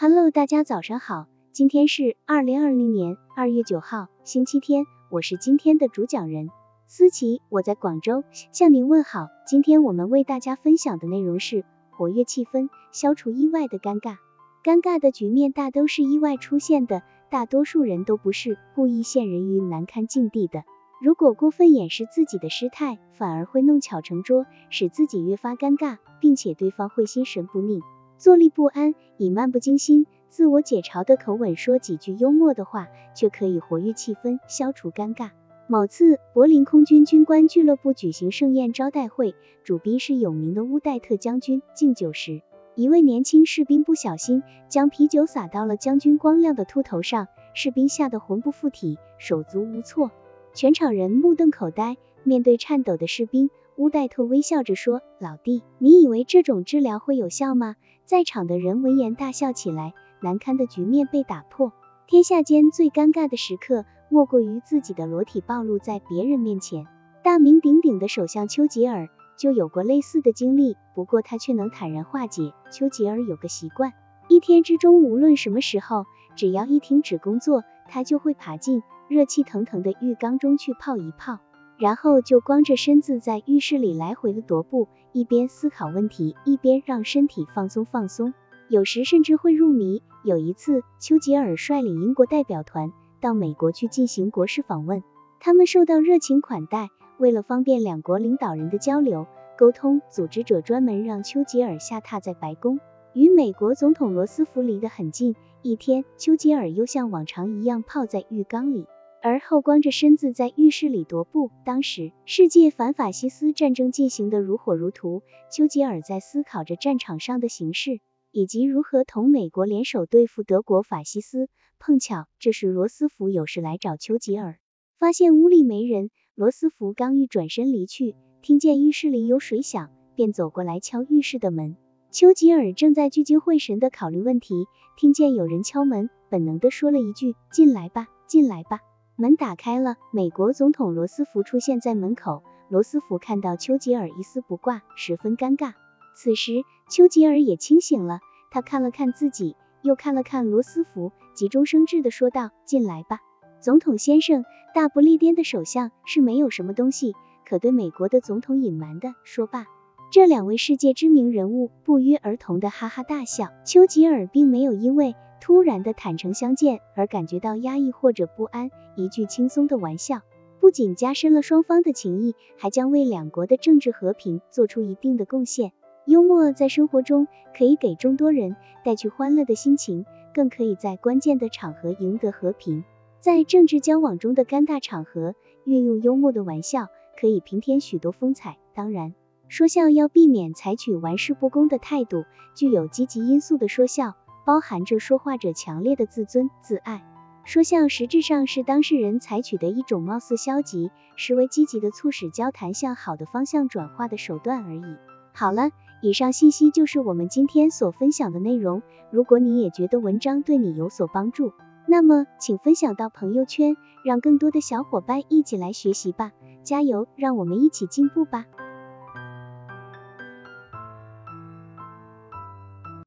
Hello，大家早上好，今天是二零二零年二月九号，星期天，我是今天的主讲人思琪，我在广州向您问好。今天我们为大家分享的内容是活跃气氛，消除意外的尴尬。尴尬的局面大都是意外出现的，大多数人都不是故意陷人于难堪境地的。如果过分掩饰自己的失态，反而会弄巧成拙，使自己越发尴尬，并且对方会心神不宁，坐立不安。以漫不经心、自我解嘲的口吻说几句幽默的话，却可以活跃气氛，消除尴尬。某次，柏林空军军官俱乐部举行盛宴招待会，主宾是有名的乌代特将军。敬酒时，一位年轻士兵不小心将啤酒洒到了将军光亮的秃头上，士兵吓得魂不附体，手足无措。全场人目瞪口呆，面对颤抖的士兵，乌代特微笑着说：“老弟，你以为这种治疗会有效吗？”在场的人闻言大笑起来，难堪的局面被打破。天下间最尴尬的时刻，莫过于自己的裸体暴露在别人面前。大名鼎鼎的首相丘吉尔就有过类似的经历，不过他却能坦然化解。丘吉尔有个习惯，一天之中无论什么时候，只要一停止工作，他就会爬进。热气腾腾的浴缸中去泡一泡，然后就光着身子在浴室里来回的踱步，一边思考问题，一边让身体放松放松，有时甚至会入迷。有一次，丘吉尔率领英国代表团到美国去进行国事访问，他们受到热情款待。为了方便两国领导人的交流沟通，组织者专门让丘吉尔下榻在白宫，与美国总统罗斯福离得很近。一天，丘吉尔又像往常一样泡在浴缸里。而后光着身子在浴室里踱步。当时世界反法西斯战争进行的如火如荼，丘吉尔在思考着战场上的形势，以及如何同美国联手对付德国法西斯。碰巧这时罗斯福有事来找丘吉尔，发现屋里没人，罗斯福刚欲转身离去，听见浴室里有水响，便走过来敲浴室的门。丘吉尔正在聚精会神地考虑问题，听见有人敲门，本能地说了一句：“进来吧，进来吧。”门打开了，美国总统罗斯福出现在门口。罗斯福看到丘吉尔一丝不挂，十分尴尬。此时，丘吉尔也清醒了，他看了看自己，又看了看罗斯福，急中生智的说道：“进来吧，总统先生，大不列颠的首相是没有什么东西可对美国的总统隐瞒的。”说罢，这两位世界知名人物不约而同的哈哈大笑。丘吉尔并没有因为。突然的坦诚相见而感觉到压抑或者不安，一句轻松的玩笑，不仅加深了双方的情谊，还将为两国的政治和平做出一定的贡献。幽默在生活中可以给众多人带去欢乐的心情，更可以在关键的场合赢得和平。在政治交往中的尴尬场合，运用幽默的玩笑可以平添许多风采。当然，说笑要避免采取玩世不恭的态度，具有积极因素的说笑。包含着说话者强烈的自尊自爱，说笑实质上是当事人采取的一种貌似消极，实为积极的促使交谈向好的方向转化的手段而已。好了，以上信息就是我们今天所分享的内容。如果你也觉得文章对你有所帮助，那么请分享到朋友圈，让更多的小伙伴一起来学习吧。加油，让我们一起进步吧。